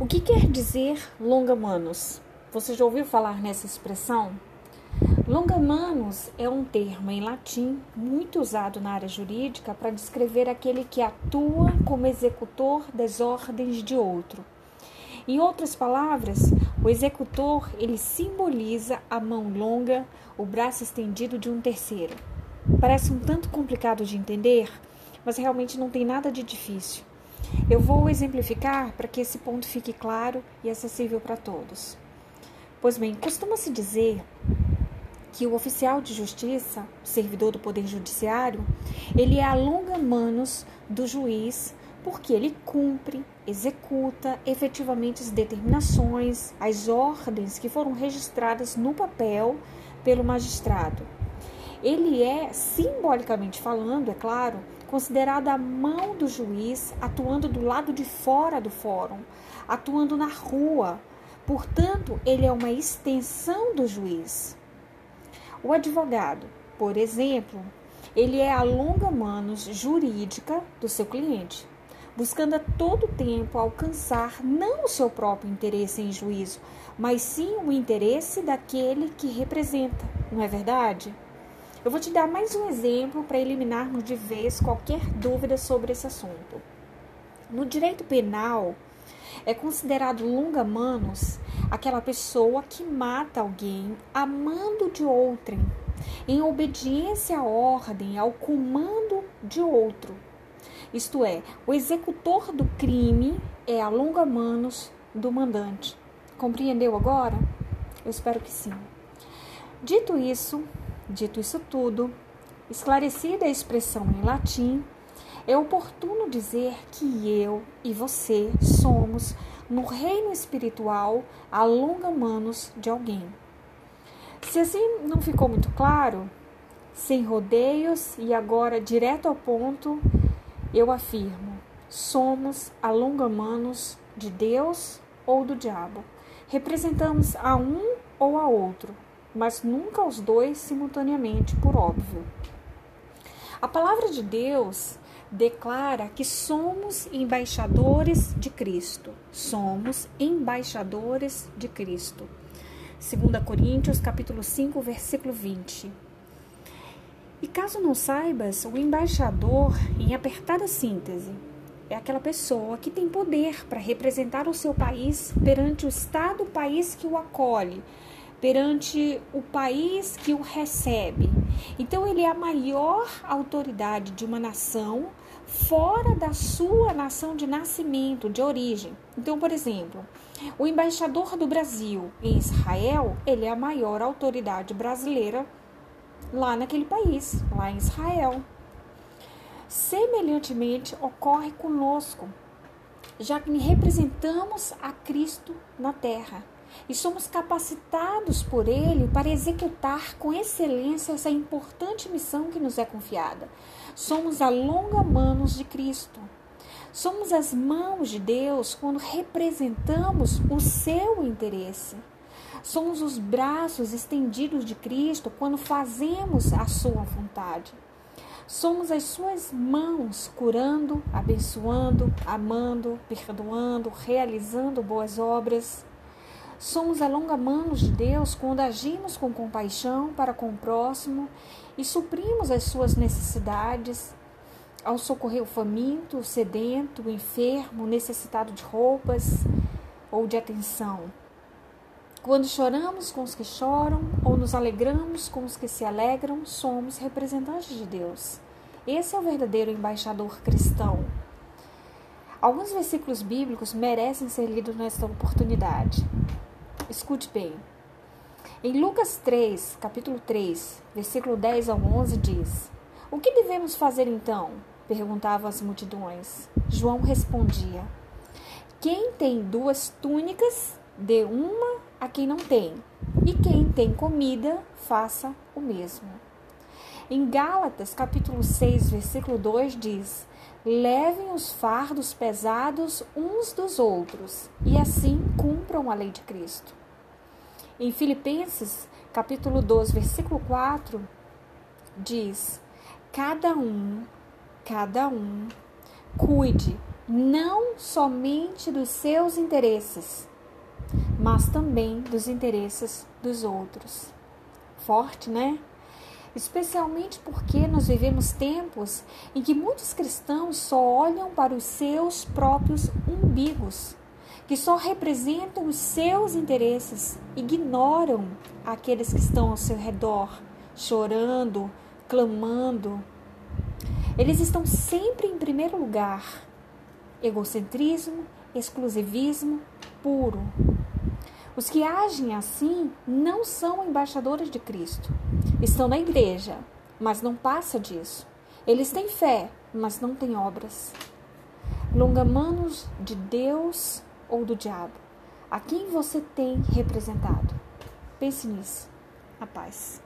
O que quer dizer longa-manos? Você já ouviu falar nessa expressão? Longa-manos é um termo em latim muito usado na área jurídica para descrever aquele que atua como executor das ordens de outro. Em outras palavras, o executor ele simboliza a mão longa, o braço estendido de um terceiro. Parece um tanto complicado de entender, mas realmente não tem nada de difícil. Eu vou exemplificar para que esse ponto fique claro e acessível para todos. Pois bem, costuma-se dizer que o oficial de justiça, servidor do Poder Judiciário, ele é a longa manos do juiz porque ele cumpre, executa efetivamente as determinações, as ordens que foram registradas no papel pelo magistrado. Ele é, simbolicamente falando, é claro, considerada a mão do juiz atuando do lado de fora do fórum, atuando na rua. Portanto, ele é uma extensão do juiz. O advogado, por exemplo, ele é a longa manos jurídica do seu cliente, buscando a todo tempo alcançar não o seu próprio interesse em juízo, mas sim o interesse daquele que representa, não é verdade? Eu vou te dar mais um exemplo para eliminarmos de vez qualquer dúvida sobre esse assunto. No direito penal, é considerado longa-manos aquela pessoa que mata alguém a mando de outrem, em obediência à ordem, ao comando de outro. Isto é, o executor do crime é a longa-manos do mandante. Compreendeu agora? Eu espero que sim. Dito isso, Dito isso tudo, esclarecida a expressão em latim, é oportuno dizer que eu e você somos, no reino espiritual, a longa manos de alguém. Se assim não ficou muito claro, sem rodeios e agora direto ao ponto, eu afirmo: somos a longa manos de Deus ou do diabo. Representamos a um ou a outro, mas nunca os dois simultaneamente, por óbvio. A palavra de Deus declara que somos embaixadores de Cristo. Somos embaixadores de Cristo. 2 Coríntios capítulo 5, versículo 20. E caso não saibas, o embaixador, em apertada síntese, é aquela pessoa que tem poder para representar o seu país perante o Estado, o país que o acolhe, perante o país que o recebe. Então, ele é a maior autoridade de uma nação fora da sua nação de nascimento, de origem. Então, por exemplo, o embaixador do Brasil em Israel, ele é a maior autoridade brasileira lá naquele país, lá em Israel. Semelhantemente, ocorre conosco, já que representamos a Cristo na terra e somos capacitados por Ele para executar com excelência essa importante missão que nos é confiada. Somos a longa manos de Cristo. Somos as mãos de Deus quando representamos o seu interesse. Somos os braços estendidos de Cristo quando fazemos a sua vontade. Somos as suas mãos curando, abençoando, amando, perdoando, realizando boas obras. Somos a longa manos de Deus quando agimos com compaixão para com o próximo e suprimos as suas necessidades ao socorrer o faminto, o sedento, o enfermo, o necessitado de roupas ou de atenção. Quando choramos com os que choram ou nos alegramos com os que se alegram, somos representantes de Deus. Esse é o verdadeiro embaixador cristão. Alguns versículos bíblicos merecem ser lidos nesta oportunidade. Escute bem. Em Lucas 3, capítulo 3, versículo 10 ao 11 diz: O que devemos fazer então? perguntavam as multidões. João respondia: Quem tem duas túnicas, dê uma a quem não tem, e quem tem comida, faça o mesmo. Em Gálatas, capítulo 6, versículo 2 diz: Levem os fardos pesados uns dos outros, e assim cumpram a lei de Cristo. Em Filipenses, capítulo 12, versículo 4, diz: Cada um, cada um, cuide não somente dos seus interesses, mas também dos interesses dos outros. Forte, né? Especialmente porque nós vivemos tempos em que muitos cristãos só olham para os seus próprios umbigos, que só representam os seus interesses, ignoram aqueles que estão ao seu redor, chorando, clamando. Eles estão sempre em primeiro lugar egocentrismo, exclusivismo puro. Os que agem assim não são embaixadores de Cristo. Estão na igreja, mas não passa disso. Eles têm fé, mas não têm obras. Longamanos de Deus ou do diabo? A quem você tem representado? Pense nisso. A paz.